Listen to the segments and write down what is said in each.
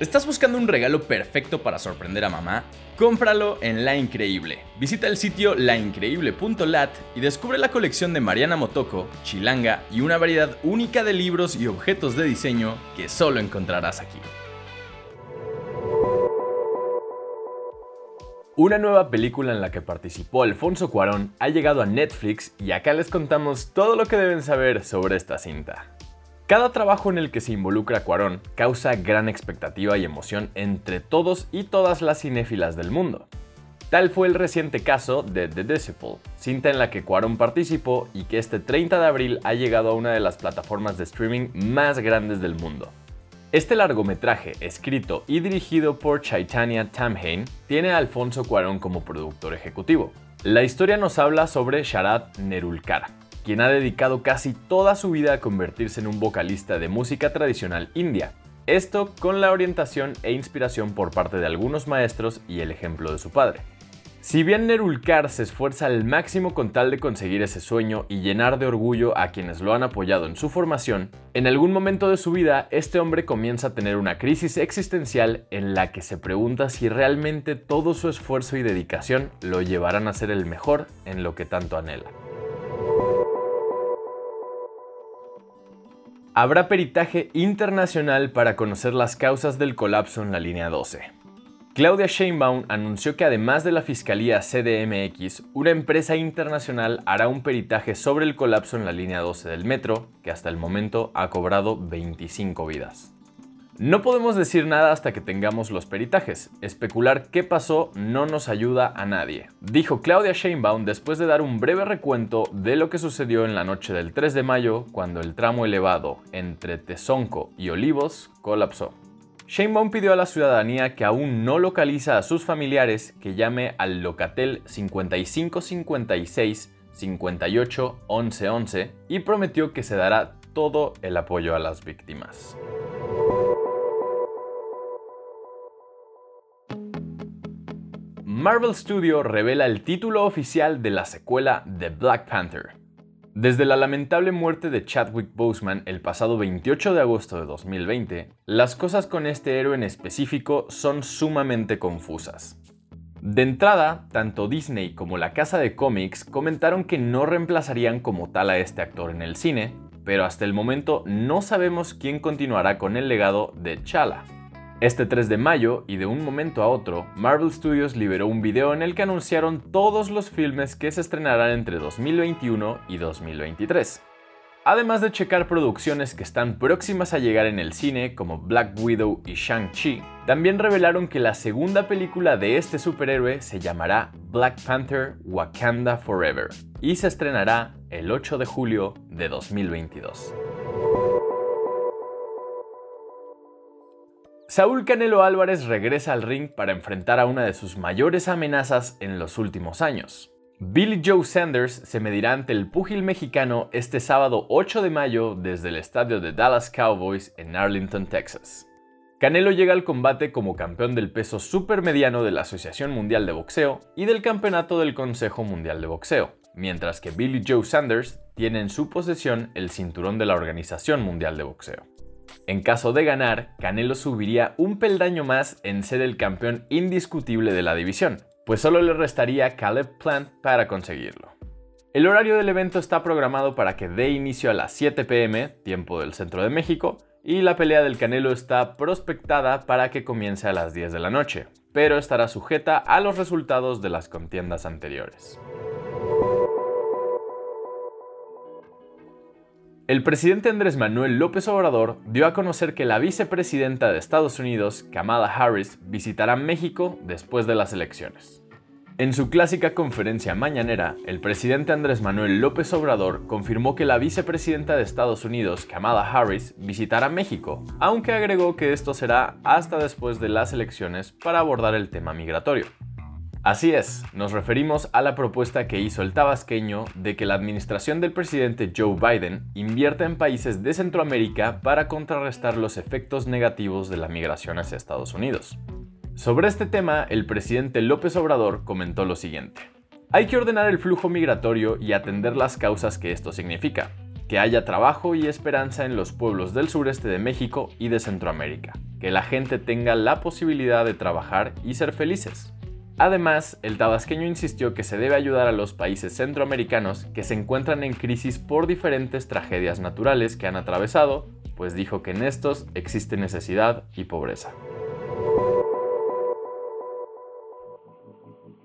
¿Estás buscando un regalo perfecto para sorprender a mamá? Cómpralo en La Increíble. Visita el sitio laincreíble.lat y descubre la colección de Mariana Motoko, Chilanga y una variedad única de libros y objetos de diseño que solo encontrarás aquí. Una nueva película en la que participó Alfonso Cuarón ha llegado a Netflix y acá les contamos todo lo que deben saber sobre esta cinta. Cada trabajo en el que se involucra Cuarón causa gran expectativa y emoción entre todos y todas las cinéfilas del mundo. Tal fue el reciente caso de The Disciple, cinta en la que Cuarón participó y que este 30 de abril ha llegado a una de las plataformas de streaming más grandes del mundo. Este largometraje, escrito y dirigido por Chaitanya Tamhain, tiene a Alfonso Cuarón como productor ejecutivo. La historia nos habla sobre Sharat Nerulkar, quien ha dedicado casi toda su vida a convertirse en un vocalista de música tradicional india. Esto con la orientación e inspiración por parte de algunos maestros y el ejemplo de su padre. Si bien Nerulkar se esfuerza al máximo con tal de conseguir ese sueño y llenar de orgullo a quienes lo han apoyado en su formación, en algún momento de su vida este hombre comienza a tener una crisis existencial en la que se pregunta si realmente todo su esfuerzo y dedicación lo llevarán a ser el mejor en lo que tanto anhela. Habrá peritaje internacional para conocer las causas del colapso en la línea 12. Claudia Sheinbaum anunció que además de la Fiscalía CDMX, una empresa internacional hará un peritaje sobre el colapso en la línea 12 del metro, que hasta el momento ha cobrado 25 vidas. No podemos decir nada hasta que tengamos los peritajes. Especular qué pasó no nos ayuda a nadie, dijo Claudia Sheinbaum después de dar un breve recuento de lo que sucedió en la noche del 3 de mayo cuando el tramo elevado entre Tezonco y Olivos colapsó. Sheinbaum pidió a la ciudadanía que aún no localiza a sus familiares que llame al Locatel 5556 58 11 y prometió que se dará todo el apoyo a las víctimas. Marvel Studio revela el título oficial de la secuela de Black Panther. Desde la lamentable muerte de Chadwick Boseman el pasado 28 de agosto de 2020, las cosas con este héroe en específico son sumamente confusas. De entrada, tanto Disney como la casa de cómics comentaron que no reemplazarían como tal a este actor en el cine, pero hasta el momento no sabemos quién continuará con el legado de Chala. Este 3 de mayo, y de un momento a otro, Marvel Studios liberó un video en el que anunciaron todos los filmes que se estrenarán entre 2021 y 2023. Además de checar producciones que están próximas a llegar en el cine, como Black Widow y Shang-Chi, también revelaron que la segunda película de este superhéroe se llamará Black Panther Wakanda Forever y se estrenará el 8 de julio de 2022. Saúl Canelo Álvarez regresa al ring para enfrentar a una de sus mayores amenazas en los últimos años. Billy Joe Sanders se medirá ante el púgil mexicano este sábado 8 de mayo desde el estadio de Dallas Cowboys en Arlington, Texas. Canelo llega al combate como campeón del peso supermediano de la Asociación Mundial de Boxeo y del Campeonato del Consejo Mundial de Boxeo, mientras que Billy Joe Sanders tiene en su posesión el cinturón de la Organización Mundial de Boxeo. En caso de ganar, Canelo subiría un peldaño más en ser el campeón indiscutible de la división, pues solo le restaría Caleb Plant para conseguirlo. El horario del evento está programado para que dé inicio a las 7 pm, tiempo del centro de México, y la pelea del Canelo está prospectada para que comience a las 10 de la noche, pero estará sujeta a los resultados de las contiendas anteriores. El presidente Andrés Manuel López Obrador dio a conocer que la vicepresidenta de Estados Unidos, Kamala Harris, visitará México después de las elecciones. En su clásica conferencia mañanera, el presidente Andrés Manuel López Obrador confirmó que la vicepresidenta de Estados Unidos, Kamala Harris, visitará México, aunque agregó que esto será hasta después de las elecciones para abordar el tema migratorio. Así es, nos referimos a la propuesta que hizo el tabasqueño de que la administración del presidente Joe Biden invierta en países de Centroamérica para contrarrestar los efectos negativos de la migración hacia Estados Unidos. Sobre este tema, el presidente López Obrador comentó lo siguiente. Hay que ordenar el flujo migratorio y atender las causas que esto significa, que haya trabajo y esperanza en los pueblos del sureste de México y de Centroamérica. que la gente tenga la posibilidad de trabajar y ser felices. Además, el tabasqueño insistió que se debe ayudar a los países centroamericanos que se encuentran en crisis por diferentes tragedias naturales que han atravesado, pues dijo que en estos existe necesidad y pobreza.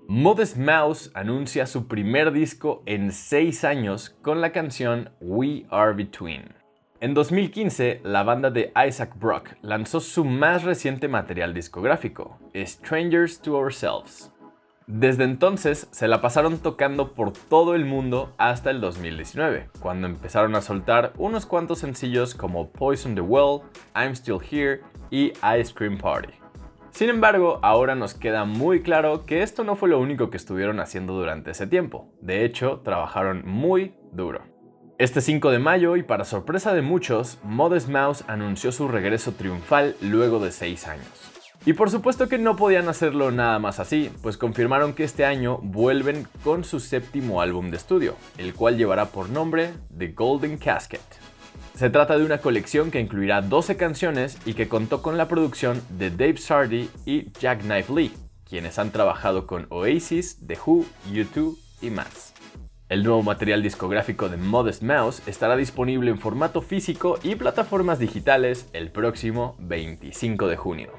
Modest Mouse anuncia su primer disco en seis años con la canción We Are Between. En 2015, la banda de Isaac Brock lanzó su más reciente material discográfico, Strangers to Ourselves. Desde entonces se la pasaron tocando por todo el mundo hasta el 2019, cuando empezaron a soltar unos cuantos sencillos como Poison the Well, I'm Still Here y Ice Cream Party. Sin embargo, ahora nos queda muy claro que esto no fue lo único que estuvieron haciendo durante ese tiempo. De hecho, trabajaron muy duro. Este 5 de mayo, y para sorpresa de muchos, Modest Mouse anunció su regreso triunfal luego de 6 años. Y por supuesto que no podían hacerlo nada más así, pues confirmaron que este año vuelven con su séptimo álbum de estudio, el cual llevará por nombre The Golden Casket. Se trata de una colección que incluirá 12 canciones y que contó con la producción de Dave Sardy y Jack Knife Lee, quienes han trabajado con Oasis, The Who, U2 y más. El nuevo material discográfico de Modest Mouse estará disponible en formato físico y plataformas digitales el próximo 25 de junio.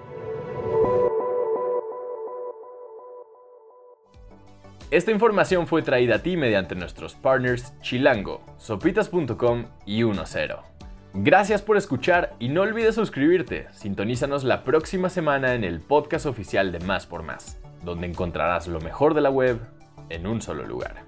Esta información fue traída a ti mediante nuestros partners Chilango, sopitas.com y 10. Gracias por escuchar y no olvides suscribirte. Sintonízanos la próxima semana en el podcast oficial de Más por Más, donde encontrarás lo mejor de la web en un solo lugar.